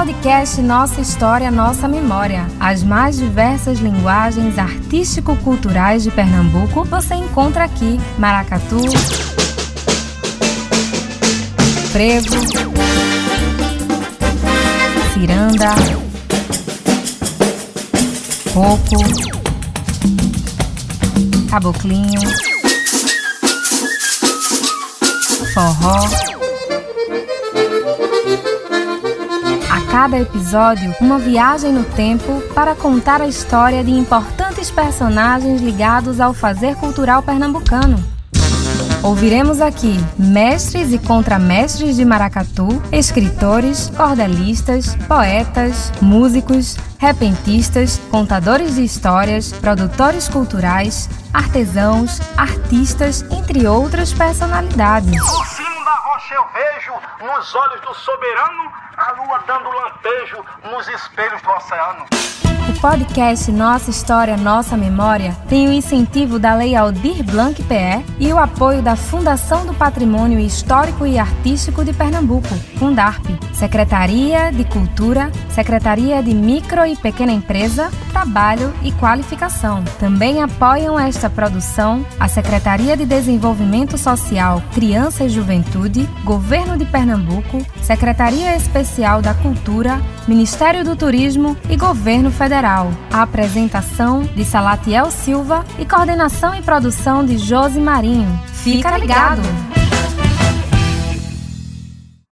podcast Nossa História, Nossa Memória. As mais diversas linguagens artístico-culturais de Pernambuco você encontra aqui. Maracatu, frevo, ciranda, coco, caboclinho, forró. Cada episódio uma viagem no tempo para contar a história de importantes personagens ligados ao fazer cultural pernambucano. Ouviremos aqui mestres e contramestres de maracatu, escritores, cordelistas, poetas, músicos, repentistas, contadores de histórias, produtores culturais, artesãos, artistas, entre outras personalidades. No cimo da rocha eu vejo, nos olhos do soberano, a lua dando lampejo nos espelhos do oceano. O podcast Nossa História, Nossa Memória tem o incentivo da Lei Aldir Blanc PE e o apoio da Fundação do Patrimônio Histórico e Artístico de Pernambuco, Fundarp, Secretaria de Cultura, Secretaria de Micro e Pequena Empresa, Trabalho e Qualificação. Também apoiam esta produção a Secretaria de Desenvolvimento Social, Criança e Juventude, Governo de Pernambuco, Secretaria Especial da Cultura, Ministério do Turismo e Governo Federal. A apresentação de Salatiel Silva e coordenação e produção de Josi Marinho. Fica ligado!